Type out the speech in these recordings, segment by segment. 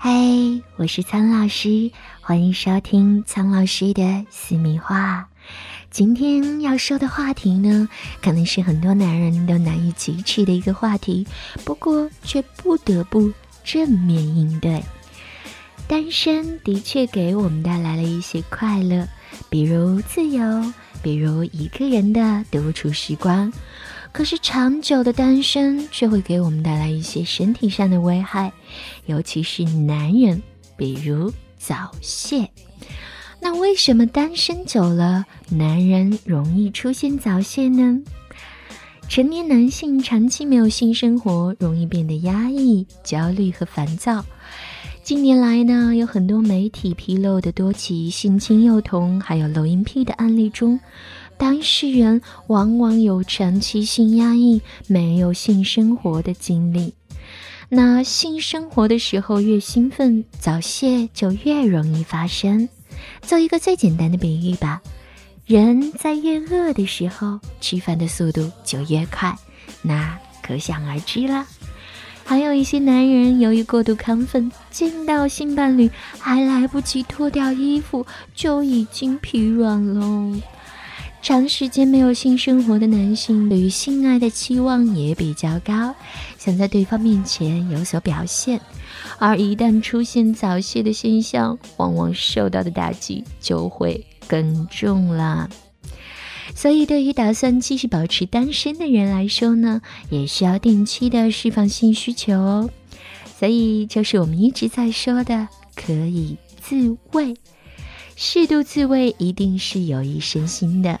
嗨，我是苍老师，欢迎收听苍老师的私密话。今天要说的话题呢，可能是很多男人都难以启齿的一个话题，不过却不得不正面应对。单身的确给我们带来了一些快乐，比如自由，比如一个人的独处时光。可是长久的单身却会给我们带来一些身体上的危害，尤其是男人，比如早泄。那为什么单身久了，男人容易出现早泄呢？成年男性长期没有性生活，容易变得压抑、焦虑和烦躁。近年来呢，有很多媒体披露的多起性侵幼童还有漏音癖的案例中。当事人往往有长期性压抑、没有性生活的经历。那性生活的时候越兴奋，早泄就越容易发生。做一个最简单的比喻吧，人在越饿的时候，吃饭的速度就越快，那可想而知了。还有一些男人由于过度亢奋，见到性伴侣还来不及脱掉衣服，就已经疲软了。长时间没有性生活的男性，对于性爱的期望也比较高，想在对方面前有所表现，而一旦出现早泄的现象，往往受到的打击就会更重了。所以，对于打算继续保持单身的人来说呢，也需要定期的释放性需求哦。所以，就是我们一直在说的，可以自慰。适度自慰一定是有益身心的，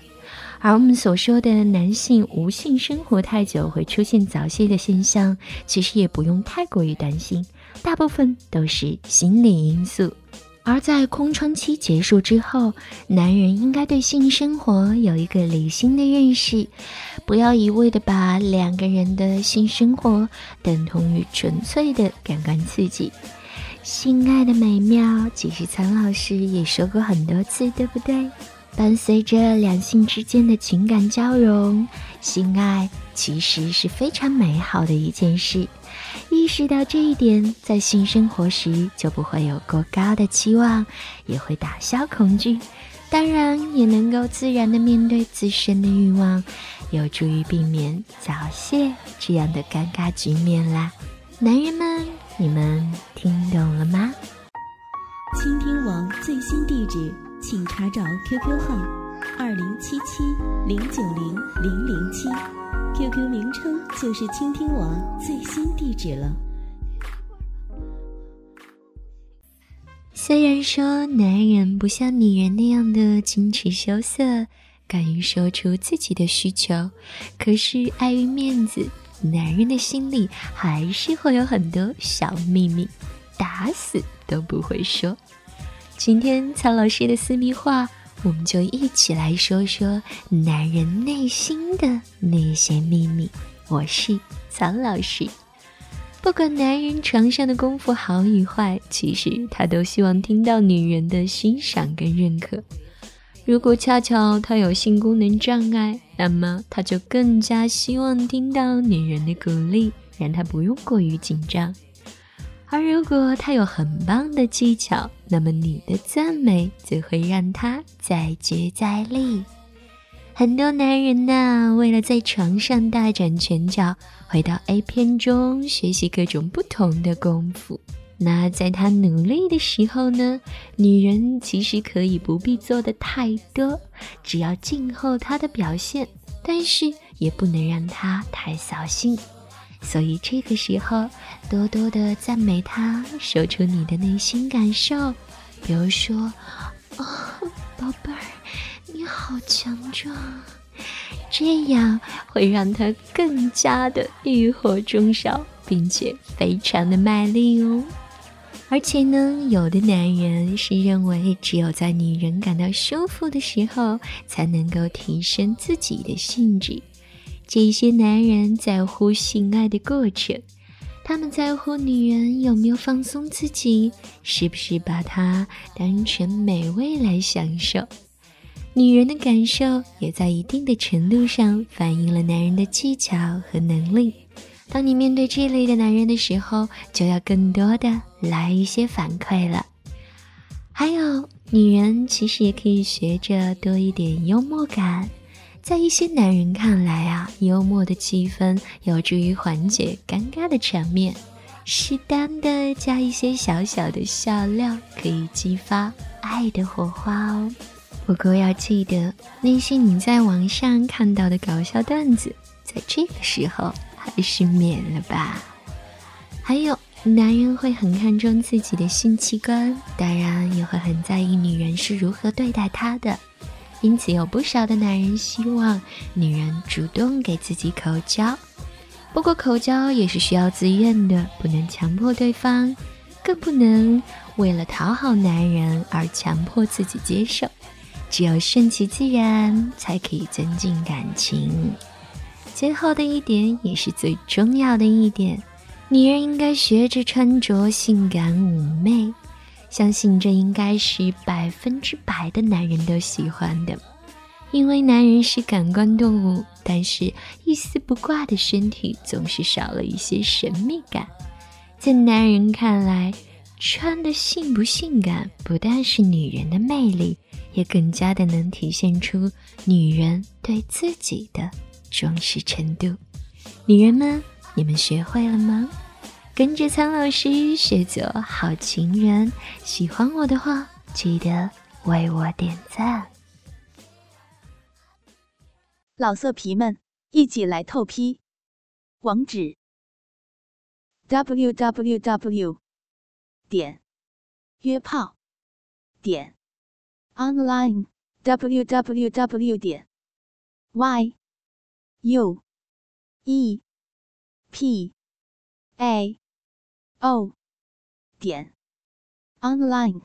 而我们所说的男性无性生活太久会出现早泄的现象，其实也不用太过于担心，大部分都是心理因素。而在空窗期结束之后，男人应该对性生活有一个理性的认识，不要一味的把两个人的性生活等同于纯粹的感官刺激。性爱的美妙，其实苍老师也说过很多次，对不对？伴随着两性之间的情感交融，性爱其实是非常美好的一件事。意识到这一点，在性生活时就不会有过高的期望，也会打消恐惧，当然也能够自然的面对自身的欲望，有助于避免早泄这样的尴尬局面啦。男人们，你们听懂了吗？倾听网最新地址，请查找 QQ 号二零七七零九零零零七，QQ 名称就是倾听网最新地址了。虽然说男人不像女人那样的矜持羞涩，敢于说出自己的需求，可是碍于面子。男人的心里还是会有很多小秘密，打死都不会说。今天曹老师的私密话，我们就一起来说说男人内心的那些秘密。我是曹老师，不管男人床上的功夫好与坏，其实他都希望听到女人的欣赏跟认可。如果恰巧他有性功能障碍，那么他就更加希望听到女人的鼓励，让他不用过于紧张；而如果他有很棒的技巧，那么你的赞美则会让他再接再厉。很多男人呐，为了在床上大展拳脚，回到 A 片中学习各种不同的功夫。那在他努力的时候呢，女人其实可以不必做的太多，只要静候他的表现，但是也不能让他太扫兴。所以这个时候，多多的赞美他，说出你的内心感受，比如说：“啊，宝贝儿，你好强壮。”这样会让他更加的欲火中烧，并且非常的卖力哦。而且呢，有的男人是认为只有在女人感到舒服的时候，才能够提升自己的兴致。这些男人在乎性爱的过程，他们在乎女人有没有放松自己，是不是把她当成美味来享受。女人的感受也在一定的程度上反映了男人的技巧和能力。当你面对这类的男人的时候，就要更多的来一些反馈了。还有，女人其实也可以学着多一点幽默感。在一些男人看来啊，幽默的气氛有助于缓解尴尬的场面。适当的加一些小小的笑料，可以激发爱的火花哦。不过要记得，那些你在网上看到的搞笑段子，在这个时候。还是免了吧。还有，男人会很看重自己的性器官，当然也会很在意女人是如何对待他的。因此，有不少的男人希望女人主动给自己口交。不过，口交也是需要自愿的，不能强迫对方，更不能为了讨好男人而强迫自己接受。只有顺其自然，才可以增进感情。最后的一点，也是最重要的一点，女人应该学着穿着性感妩媚，相信这应该是百分之百的男人都喜欢的，因为男人是感官动物，但是一丝不挂的身体总是少了一些神秘感，在男人看来，穿的性不性感，不但是女人的魅力，也更加的能体现出女人对自己的。重视程度，女人们，你们学会了吗？跟着苍老师学做好情人，喜欢我的话，记得为我点赞。老色皮们，一起来透批！网址：w w w 点约炮点 online w w w 点 y。U E P A O 点 online。